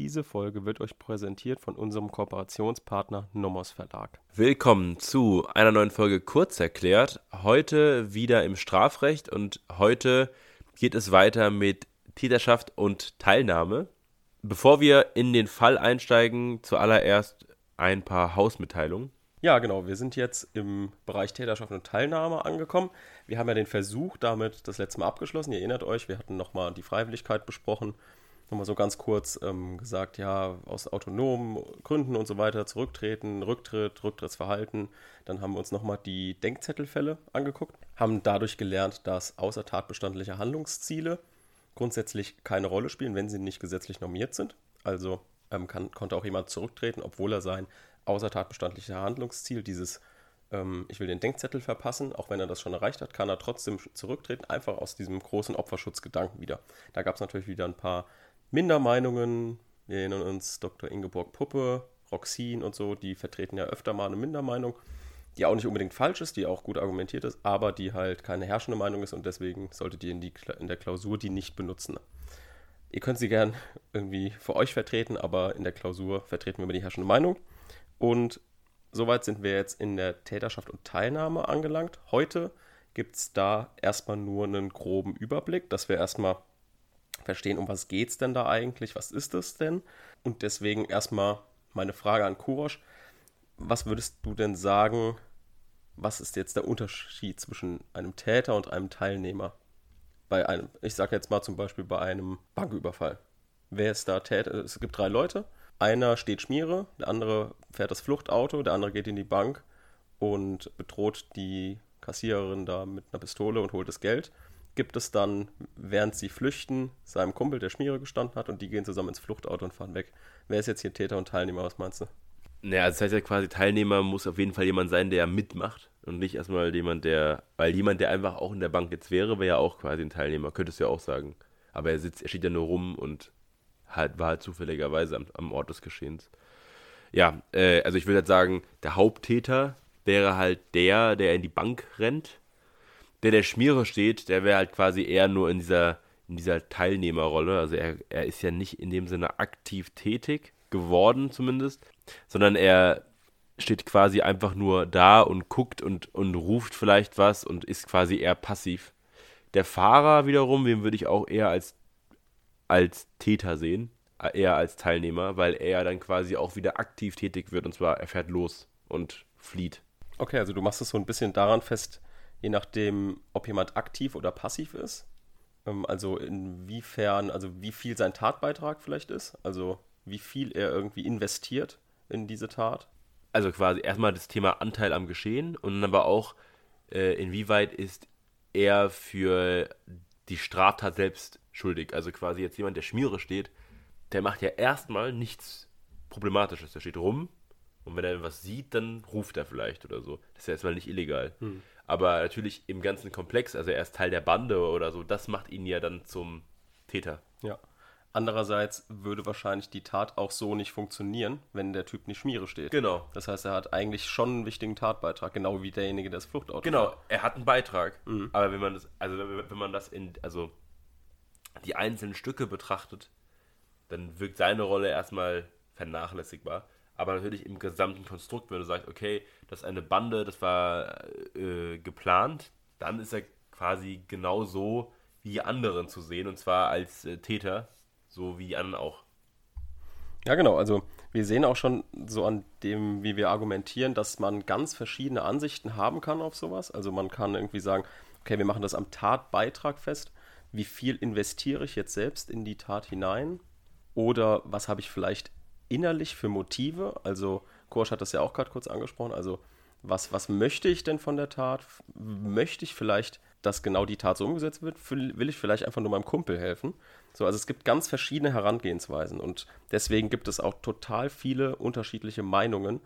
Diese Folge wird euch präsentiert von unserem Kooperationspartner Nomos Verlag. Willkommen zu einer neuen Folge Kurz erklärt. Heute wieder im Strafrecht und heute geht es weiter mit Täterschaft und Teilnahme. Bevor wir in den Fall einsteigen, zuallererst ein paar Hausmitteilungen. Ja, genau. Wir sind jetzt im Bereich Täterschaft und Teilnahme angekommen. Wir haben ja den Versuch damit das letzte Mal abgeschlossen. Ihr erinnert euch, wir hatten nochmal die Freiwilligkeit besprochen. Nochmal so ganz kurz ähm, gesagt, ja, aus autonomen Gründen und so weiter zurücktreten, Rücktritt, Rücktrittsverhalten. Dann haben wir uns nochmal die Denkzettelfälle angeguckt, haben dadurch gelernt, dass außertatbestandliche Handlungsziele grundsätzlich keine Rolle spielen, wenn sie nicht gesetzlich normiert sind. Also ähm, kann, konnte auch jemand zurücktreten, obwohl er sein außertatbestandliches Handlungsziel, dieses ähm, ich will den Denkzettel verpassen, auch wenn er das schon erreicht hat, kann er trotzdem zurücktreten, einfach aus diesem großen Opferschutzgedanken wieder. Da gab es natürlich wieder ein paar Mindermeinungen. Wir erinnern uns Dr. Ingeborg Puppe, Roxin und so, die vertreten ja öfter mal eine Mindermeinung, die auch nicht unbedingt falsch ist, die auch gut argumentiert ist, aber die halt keine herrschende Meinung ist und deswegen solltet ihr in, die, in der Klausur die nicht benutzen. Ihr könnt sie gern irgendwie für euch vertreten, aber in der Klausur vertreten wir immer die herrschende Meinung. Und soweit sind wir jetzt in der Täterschaft und Teilnahme angelangt. Heute gibt es da erstmal nur einen groben Überblick, dass wir erstmal verstehen, um was geht es denn da eigentlich, was ist es denn? Und deswegen erstmal meine Frage an Kurosch. Was würdest du denn sagen, was ist jetzt der Unterschied zwischen einem Täter und einem Teilnehmer? Bei einem, ich sage jetzt mal zum Beispiel bei einem Banküberfall. Wer ist da Täter? Es gibt drei Leute. Einer steht Schmiere, der andere fährt das Fluchtauto, der andere geht in die Bank und bedroht die Kassiererin da mit einer Pistole und holt das Geld gibt es dann, während sie flüchten, seinem Kumpel, der Schmiere gestanden hat, und die gehen zusammen ins Fluchtauto und fahren weg. Wer ist jetzt hier Täter und Teilnehmer? Was meinst du? Naja, das heißt ja quasi, Teilnehmer muss auf jeden Fall jemand sein, der mitmacht und nicht erstmal jemand, der, weil jemand, der einfach auch in der Bank jetzt wäre, wäre ja auch quasi ein Teilnehmer, könntest du ja auch sagen. Aber er sitzt, er steht ja nur rum und halt, war halt zufälligerweise am, am Ort des Geschehens. Ja, äh, also ich würde halt sagen, der Haupttäter wäre halt der, der in die Bank rennt der der Schmierer steht, der wäre halt quasi eher nur in dieser, in dieser Teilnehmerrolle. Also er, er ist ja nicht in dem Sinne aktiv tätig geworden zumindest, sondern er steht quasi einfach nur da und guckt und, und ruft vielleicht was und ist quasi eher passiv. Der Fahrer wiederum, den würde ich auch eher als, als Täter sehen, eher als Teilnehmer, weil er dann quasi auch wieder aktiv tätig wird und zwar er fährt los und flieht. Okay, also du machst es so ein bisschen daran fest, je nachdem, ob jemand aktiv oder passiv ist. Ähm, also inwiefern, also wie viel sein Tatbeitrag vielleicht ist, also wie viel er irgendwie investiert in diese Tat. Also quasi erstmal das Thema Anteil am Geschehen und dann aber auch, äh, inwieweit ist er für die Straftat selbst schuldig. Also quasi jetzt jemand, der Schmiere steht, der macht ja erstmal nichts Problematisches. Der steht rum und wenn er was sieht, dann ruft er vielleicht oder so. Das ist ja erstmal nicht illegal. Hm. Aber natürlich im ganzen Komplex, also er ist Teil der Bande oder so, das macht ihn ja dann zum Täter. Ja. Andererseits würde wahrscheinlich die Tat auch so nicht funktionieren, wenn der Typ nicht Schmiere steht. Genau. Das heißt, er hat eigentlich schon einen wichtigen Tatbeitrag, genau wie derjenige, der das Fluchtauto Genau, hat. er hat einen Beitrag. Mhm. Aber wenn man das, also wenn man das in, also die einzelnen Stücke betrachtet, dann wirkt seine Rolle erstmal vernachlässigbar aber natürlich im gesamten Konstrukt, wenn du sagst, okay, das ist eine Bande, das war äh, geplant, dann ist er quasi genauso wie anderen zu sehen und zwar als äh, Täter, so wie die anderen auch. Ja, genau. Also wir sehen auch schon so an dem, wie wir argumentieren, dass man ganz verschiedene Ansichten haben kann auf sowas. Also man kann irgendwie sagen, okay, wir machen das am Tatbeitrag fest. Wie viel investiere ich jetzt selbst in die Tat hinein? Oder was habe ich vielleicht innerlich für Motive? Also, Korsch hat das ja auch gerade kurz angesprochen. Also, was, was möchte ich denn von der Tat? Möchte ich vielleicht, dass genau die Tat so umgesetzt wird? Will ich vielleicht einfach nur meinem Kumpel helfen? So, also es gibt ganz verschiedene Herangehensweisen und deswegen gibt es auch total viele unterschiedliche Meinungen,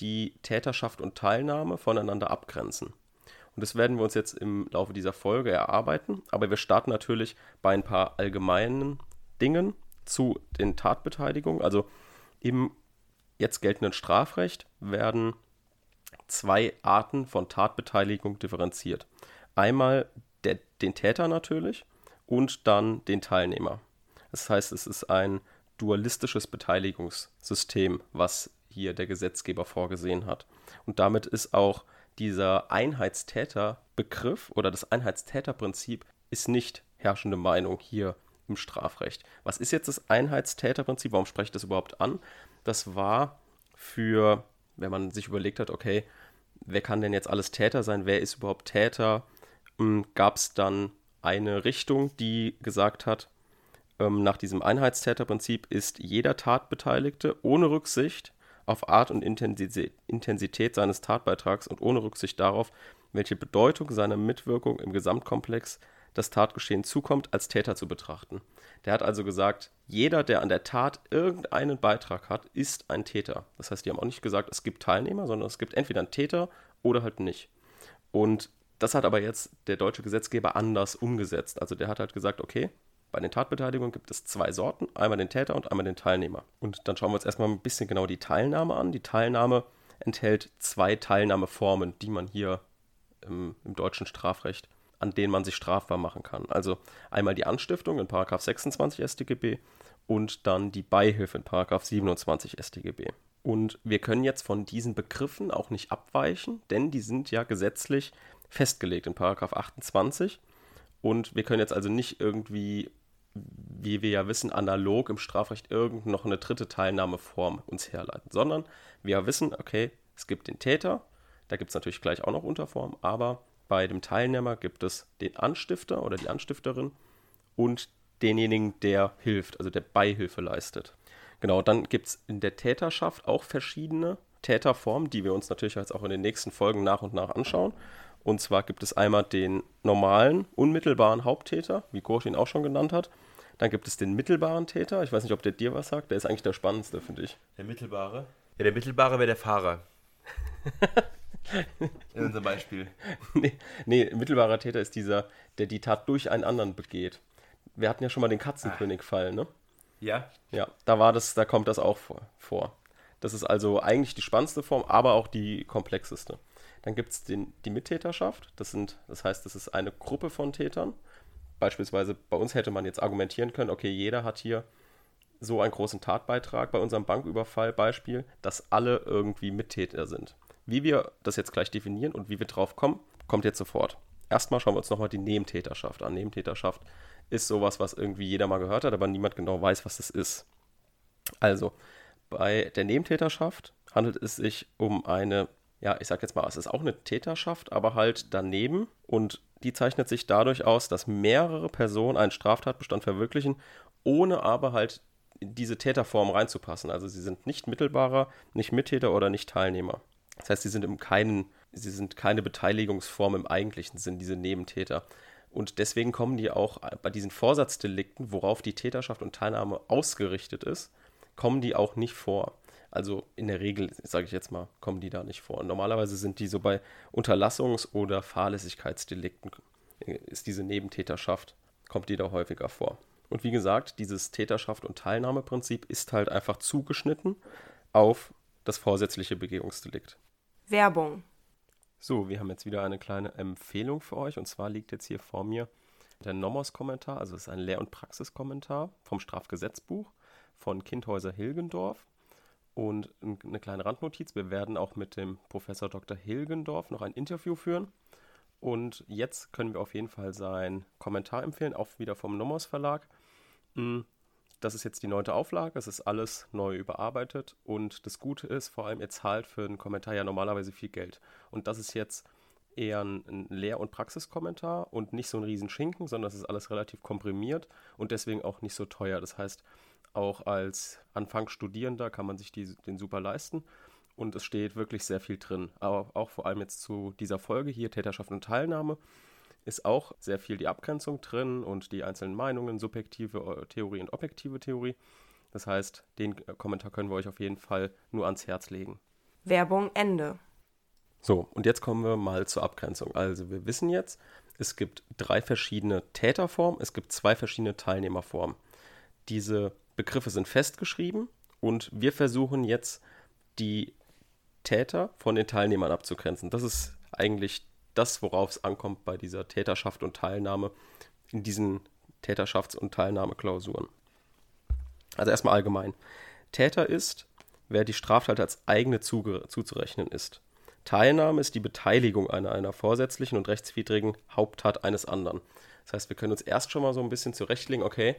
die Täterschaft und Teilnahme voneinander abgrenzen. Und das werden wir uns jetzt im Laufe dieser Folge erarbeiten. Aber wir starten natürlich bei ein paar allgemeinen Dingen zu den Tatbeteiligungen. Also im jetzt geltenden Strafrecht werden zwei Arten von Tatbeteiligung differenziert. Einmal der, den Täter natürlich und dann den Teilnehmer. Das heißt, es ist ein dualistisches Beteiligungssystem, was hier der Gesetzgeber vorgesehen hat. Und damit ist auch dieser Einheitstäterbegriff oder das Einheitstäterprinzip ist nicht herrschende Meinung hier im Strafrecht. Was ist jetzt das Einheitstäterprinzip? Warum spreche ich das überhaupt an? Das war für, wenn man sich überlegt hat, okay, wer kann denn jetzt alles Täter sein? Wer ist überhaupt Täter? Ähm, Gab es dann eine Richtung, die gesagt hat, ähm, nach diesem Einheitstäterprinzip ist jeder Tatbeteiligte ohne Rücksicht auf Art und Intensität seines Tatbeitrags und ohne Rücksicht darauf, welche Bedeutung seiner Mitwirkung im Gesamtkomplex das Tatgeschehen zukommt, als Täter zu betrachten. Der hat also gesagt, jeder, der an der Tat irgendeinen Beitrag hat, ist ein Täter. Das heißt, die haben auch nicht gesagt, es gibt Teilnehmer, sondern es gibt entweder einen Täter oder halt nicht. Und das hat aber jetzt der deutsche Gesetzgeber anders umgesetzt. Also der hat halt gesagt, okay, bei den Tatbeteiligungen gibt es zwei Sorten, einmal den Täter und einmal den Teilnehmer. Und dann schauen wir uns erstmal ein bisschen genau die Teilnahme an. Die Teilnahme enthält zwei Teilnahmeformen, die man hier im, im deutschen Strafrecht, an denen man sich strafbar machen kann. Also einmal die Anstiftung in 26 StGB und dann die Beihilfe in 27 StGB. Und wir können jetzt von diesen Begriffen auch nicht abweichen, denn die sind ja gesetzlich festgelegt in 28. Und wir können jetzt also nicht irgendwie wie wir ja wissen, analog im Strafrecht irgend noch eine dritte Teilnahmeform uns herleiten, sondern wir wissen, okay, es gibt den Täter, da gibt es natürlich gleich auch noch Unterformen, aber bei dem Teilnehmer gibt es den Anstifter oder die Anstifterin und denjenigen, der hilft, also der Beihilfe leistet. Genau, dann gibt es in der Täterschaft auch verschiedene Täterformen, die wir uns natürlich jetzt auch in den nächsten Folgen nach und nach anschauen. Und zwar gibt es einmal den normalen, unmittelbaren Haupttäter, wie Gorsch ihn auch schon genannt hat. Dann gibt es den mittelbaren Täter. Ich weiß nicht, ob der dir was sagt. Der ist eigentlich der spannendste, finde ich. Der mittelbare? Ja, der mittelbare wäre der Fahrer. In unserem Beispiel. Nee, nee, mittelbarer Täter ist dieser, der die Tat durch einen anderen begeht. Wir hatten ja schon mal den Katzenkönig-Fall, ne? Ja. Ja, da war das, da kommt das auch vor. Das ist also eigentlich die spannendste Form, aber auch die komplexeste. Dann gibt es die Mittäterschaft. Das, sind, das heißt, das ist eine Gruppe von Tätern. Beispielsweise bei uns hätte man jetzt argumentieren können, okay, jeder hat hier so einen großen Tatbeitrag bei unserem Banküberfall Beispiel, dass alle irgendwie Mittäter sind. Wie wir das jetzt gleich definieren und wie wir drauf kommen, kommt jetzt sofort. Erstmal schauen wir uns nochmal die Nebentäterschaft an. Nebentäterschaft ist sowas, was irgendwie jeder mal gehört hat, aber niemand genau weiß, was das ist. Also, bei der Nebentäterschaft handelt es sich um eine ja, ich sag jetzt mal, es ist auch eine Täterschaft, aber halt daneben. Und die zeichnet sich dadurch aus, dass mehrere Personen einen Straftatbestand verwirklichen, ohne aber halt in diese Täterform reinzupassen. Also sie sind nicht mittelbarer, nicht Mittäter oder nicht Teilnehmer. Das heißt, sie sind im keinen, sie sind keine Beteiligungsform im eigentlichen Sinn, diese Nebentäter. Und deswegen kommen die auch bei diesen Vorsatzdelikten, worauf die Täterschaft und Teilnahme ausgerichtet ist, kommen die auch nicht vor. Also in der Regel, sage ich jetzt mal, kommen die da nicht vor. normalerweise sind die so bei Unterlassungs- oder Fahrlässigkeitsdelikten, ist diese Nebentäterschaft, kommt die da häufiger vor. Und wie gesagt, dieses Täterschaft- und Teilnahmeprinzip ist halt einfach zugeschnitten auf das vorsätzliche Begehungsdelikt. Werbung. So, wir haben jetzt wieder eine kleine Empfehlung für euch. Und zwar liegt jetzt hier vor mir der Nomos-Kommentar, also es ist ein Lehr- und Praxiskommentar vom Strafgesetzbuch von Kindhäuser Hilgendorf. Und eine kleine Randnotiz, wir werden auch mit dem Professor Dr. Hilgendorf noch ein Interview führen. Und jetzt können wir auf jeden Fall seinen Kommentar empfehlen, auch wieder vom Nomos Verlag. Das ist jetzt die neunte Auflage, es ist alles neu überarbeitet und das Gute ist, vor allem ihr zahlt für einen Kommentar ja normalerweise viel Geld. Und das ist jetzt eher ein Lehr- und Praxiskommentar und nicht so ein Riesenschinken, sondern es ist alles relativ komprimiert und deswegen auch nicht so teuer. Das heißt, auch als Anfangsstudierender kann man sich die, den super leisten. Und es steht wirklich sehr viel drin. Aber auch vor allem jetzt zu dieser Folge hier, Täterschaft und Teilnahme, ist auch sehr viel die Abgrenzung drin und die einzelnen Meinungen, subjektive äh, Theorie und objektive Theorie. Das heißt, den äh, Kommentar können wir euch auf jeden Fall nur ans Herz legen. Werbung Ende. So, und jetzt kommen wir mal zur Abgrenzung. Also wir wissen jetzt, es gibt drei verschiedene Täterformen, es gibt zwei verschiedene Teilnehmerformen. Diese Begriffe sind festgeschrieben und wir versuchen jetzt die Täter von den Teilnehmern abzugrenzen. Das ist eigentlich das, worauf es ankommt bei dieser Täterschaft und Teilnahme in diesen Täterschafts- und Teilnahmeklausuren. Also erstmal allgemein. Täter ist, wer die Straftat als eigene zuzurechnen ist. Teilnahme ist die Beteiligung an einer vorsätzlichen und rechtswidrigen Haupttat eines anderen. Das heißt, wir können uns erst schon mal so ein bisschen zurechtlegen, okay,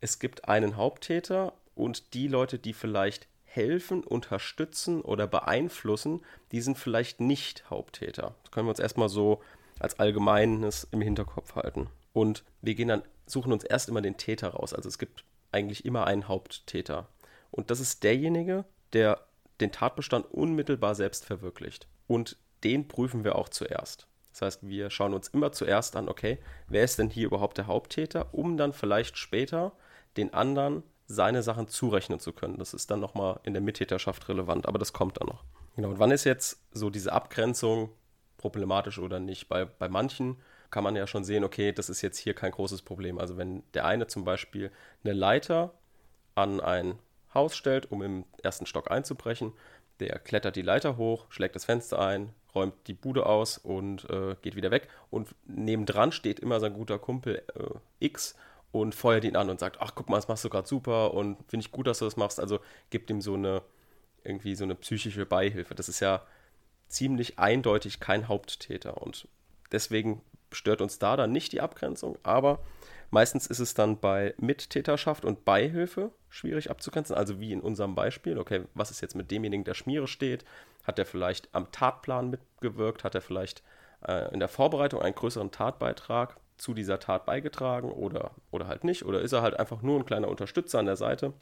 es gibt einen Haupttäter und die Leute, die vielleicht helfen, unterstützen oder beeinflussen, die sind vielleicht nicht Haupttäter. Das können wir uns erstmal so als Allgemeines im Hinterkopf halten. Und wir gehen dann, suchen uns erst immer den Täter raus. Also es gibt eigentlich immer einen Haupttäter. Und das ist derjenige, der den Tatbestand unmittelbar selbst verwirklicht. Und den prüfen wir auch zuerst. Das heißt, wir schauen uns immer zuerst an, okay, wer ist denn hier überhaupt der Haupttäter, um dann vielleicht später den anderen seine Sachen zurechnen zu können. Das ist dann nochmal in der Mittäterschaft relevant, aber das kommt dann noch. Genau, und wann ist jetzt so diese Abgrenzung problematisch oder nicht? Bei, bei manchen kann man ja schon sehen, okay, das ist jetzt hier kein großes Problem. Also wenn der eine zum Beispiel eine Leiter an ein Haus stellt, um im ersten Stock einzubrechen, der klettert die Leiter hoch, schlägt das Fenster ein, räumt die Bude aus und äh, geht wieder weg. Und nebendran steht immer sein guter Kumpel äh, X und feuert ihn an und sagt, ach guck mal, das machst du gerade super und finde ich gut, dass du das machst. Also gibt ihm so eine irgendwie so eine psychische Beihilfe. Das ist ja ziemlich eindeutig kein Haupttäter und deswegen stört uns da dann nicht die Abgrenzung, aber meistens ist es dann bei Mittäterschaft und Beihilfe schwierig abzugrenzen, also wie in unserem Beispiel, okay, was ist jetzt mit demjenigen, der Schmiere steht? Hat er vielleicht am Tatplan mitgewirkt? Hat er vielleicht äh, in der Vorbereitung einen größeren Tatbeitrag zu dieser Tat beigetragen oder, oder halt nicht? Oder ist er halt einfach nur ein kleiner Unterstützer an der Seite?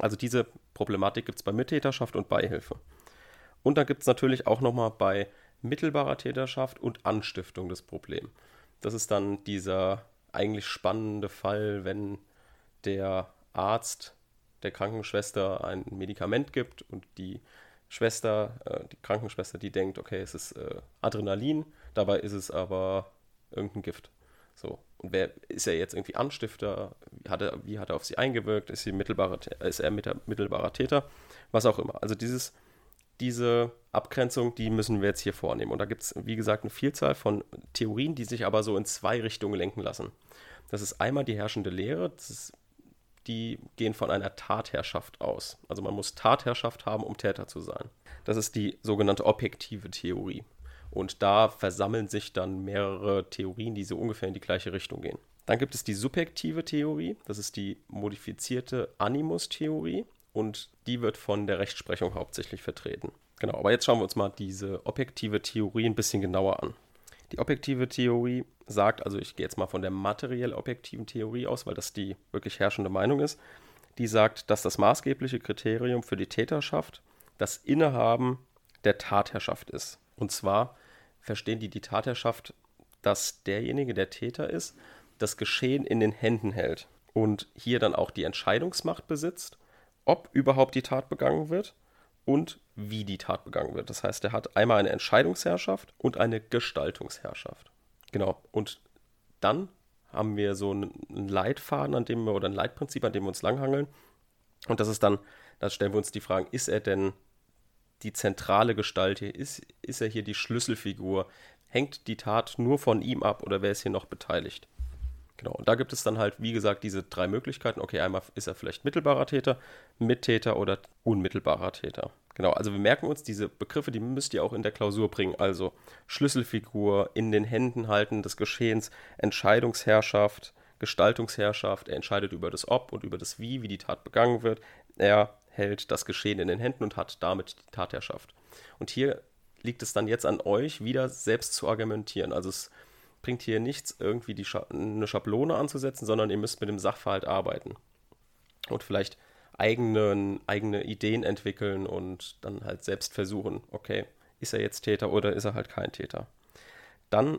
Also diese Problematik gibt es bei Mittäterschaft und Beihilfe. Und dann gibt es natürlich auch nochmal bei mittelbarer Täterschaft und Anstiftung das Problem. Das ist dann dieser eigentlich spannende Fall, wenn der Arzt der Krankenschwester ein Medikament gibt und die Schwester, äh, die Krankenschwester, die denkt, okay, es ist äh, Adrenalin, dabei ist es aber irgendein Gift. So. Und wer ist er jetzt irgendwie Anstifter? Wie hat er, wie hat er auf sie eingewirkt? Ist, sie mittelbare, ist er mittelbarer Täter? Was auch immer. Also dieses, diese Abgrenzung, die müssen wir jetzt hier vornehmen. Und da gibt es, wie gesagt, eine Vielzahl von Theorien, die sich aber so in zwei Richtungen lenken lassen. Das ist einmal die herrschende Lehre, ist, die gehen von einer Tatherrschaft aus. Also man muss Tatherrschaft haben, um Täter zu sein. Das ist die sogenannte objektive Theorie. Und da versammeln sich dann mehrere Theorien, die so ungefähr in die gleiche Richtung gehen. Dann gibt es die subjektive Theorie, das ist die modifizierte Animus-Theorie und die wird von der Rechtsprechung hauptsächlich vertreten. Genau, aber jetzt schauen wir uns mal diese objektive Theorie ein bisschen genauer an. Die objektive Theorie sagt, also ich gehe jetzt mal von der materiell objektiven Theorie aus, weil das die wirklich herrschende Meinung ist, die sagt, dass das maßgebliche Kriterium für die Täterschaft das Innehaben der Tatherrschaft ist. Und zwar verstehen die die Tatherrschaft, dass derjenige, der Täter ist, das Geschehen in den Händen hält und hier dann auch die Entscheidungsmacht besitzt, ob überhaupt die Tat begangen wird und wie die Tat begangen wird. Das heißt, er hat einmal eine Entscheidungsherrschaft und eine Gestaltungsherrschaft. Genau. Und dann haben wir so einen Leitfaden, an dem wir, oder ein Leitprinzip, an dem wir uns langhangeln. Und das ist dann, da stellen wir uns die Fragen, ist er denn die zentrale Gestalt hier? Ist, ist er hier die Schlüsselfigur? Hängt die Tat nur von ihm ab oder wer ist hier noch beteiligt? Genau, und da gibt es dann halt, wie gesagt, diese drei Möglichkeiten. Okay, einmal ist er vielleicht mittelbarer Täter, Mittäter oder unmittelbarer Täter. Genau, also wir merken uns diese Begriffe, die müsst ihr auch in der Klausur bringen. Also Schlüsselfigur, in den Händen halten des Geschehens, Entscheidungsherrschaft, Gestaltungsherrschaft. Er entscheidet über das Ob und über das Wie, wie die Tat begangen wird. Er hält das Geschehen in den Händen und hat damit die Tatherrschaft. Und hier liegt es dann jetzt an euch, wieder selbst zu argumentieren. Also es bringt hier nichts, irgendwie die Scha eine Schablone anzusetzen, sondern ihr müsst mit dem Sachverhalt arbeiten. Und vielleicht eigene, eigene Ideen entwickeln und dann halt selbst versuchen, okay, ist er jetzt Täter oder ist er halt kein Täter. Dann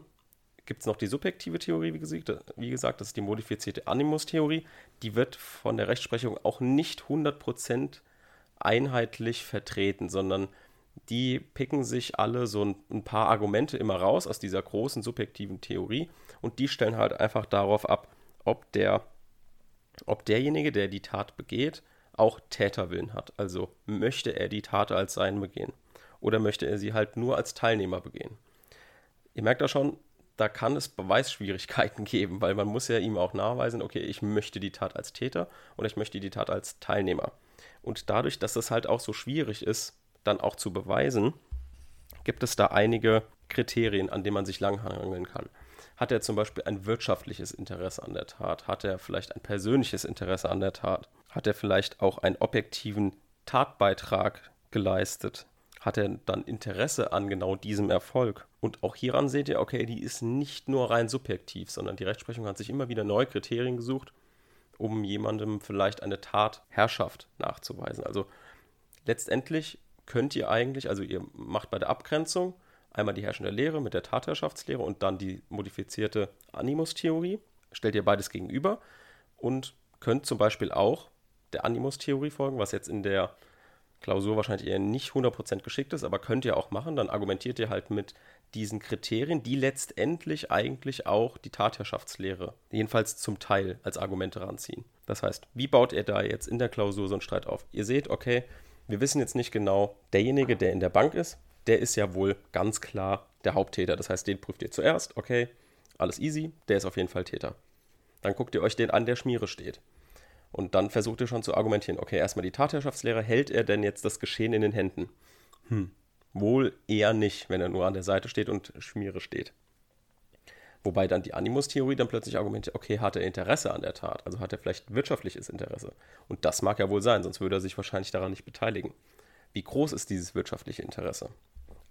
gibt es noch die subjektive Theorie, wie gesagt, das ist die modifizierte Animus-Theorie. Die wird von der Rechtsprechung auch nicht 100% einheitlich vertreten, sondern die picken sich alle so ein, ein, paar Argumente immer raus aus dieser großen subjektiven Theorie und die stellen halt einfach darauf ab, ob der, ob derjenige, der die Tat begeht, auch Täterwillen hat. Also möchte er die Tat als sein begehen oder möchte er sie halt nur als Teilnehmer begehen. Ihr merkt da schon, da kann es Beweisschwierigkeiten geben, weil man muss ja ihm auch nachweisen, okay, ich möchte die Tat als Täter und ich möchte die Tat als Teilnehmer. Und dadurch, dass es halt auch so schwierig ist, dann auch zu beweisen, gibt es da einige Kriterien, an denen man sich langhangeln kann. Hat er zum Beispiel ein wirtschaftliches Interesse an der Tat? Hat er vielleicht ein persönliches Interesse an der Tat? Hat er vielleicht auch einen objektiven Tatbeitrag geleistet? Hat er dann Interesse an genau diesem Erfolg? Und auch hieran seht ihr, okay, die ist nicht nur rein subjektiv, sondern die Rechtsprechung hat sich immer wieder neue Kriterien gesucht, um jemandem vielleicht eine Tatherrschaft nachzuweisen. Also letztendlich könnt ihr eigentlich, also ihr macht bei der Abgrenzung einmal die herrschende Lehre mit der Tatherrschaftslehre und dann die modifizierte Animus-Theorie, stellt ihr beides gegenüber und könnt zum Beispiel auch der Animus-Theorie folgen, was jetzt in der Klausur wahrscheinlich eher nicht 100% geschickt ist, aber könnt ihr auch machen. Dann argumentiert ihr halt mit diesen Kriterien, die letztendlich eigentlich auch die Tatherrschaftslehre, jedenfalls zum Teil als Argumente ranziehen. Das heißt, wie baut ihr da jetzt in der Klausur so einen Streit auf? Ihr seht, okay, wir wissen jetzt nicht genau, derjenige, der in der Bank ist, der ist ja wohl ganz klar der Haupttäter. Das heißt, den prüft ihr zuerst, okay, alles easy, der ist auf jeden Fall Täter. Dann guckt ihr euch den an, der Schmiere steht. Und dann versucht ihr schon zu argumentieren, okay, erstmal die Tatherrschaftslehre, hält er denn jetzt das Geschehen in den Händen? Hm, wohl eher nicht, wenn er nur an der Seite steht und Schmiere steht. Wobei dann die Animus-Theorie dann plötzlich argumentiert, okay, hat er Interesse an der Tat, also hat er vielleicht wirtschaftliches Interesse. Und das mag ja wohl sein, sonst würde er sich wahrscheinlich daran nicht beteiligen. Wie groß ist dieses wirtschaftliche Interesse?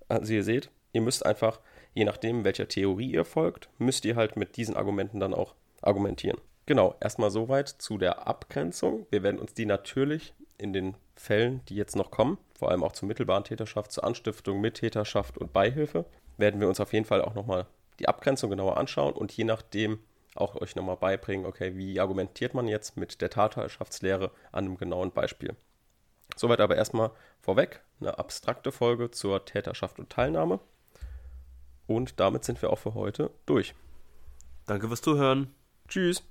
Also ihr seht, ihr müsst einfach, je nachdem, welcher Theorie ihr folgt, müsst ihr halt mit diesen Argumenten dann auch argumentieren. Genau, erstmal soweit zu der Abgrenzung. Wir werden uns die natürlich in den Fällen, die jetzt noch kommen, vor allem auch zur mittelbaren Täterschaft, zur Anstiftung, Mittäterschaft und Beihilfe, werden wir uns auf jeden Fall auch nochmal die Abgrenzung genauer anschauen und je nachdem auch euch nochmal beibringen, okay, wie argumentiert man jetzt mit der Tatherrschaftslehre an einem genauen Beispiel. Soweit aber erstmal vorweg eine abstrakte Folge zur Täterschaft und Teilnahme. Und damit sind wir auch für heute durch. Danke fürs Zuhören. Tschüss.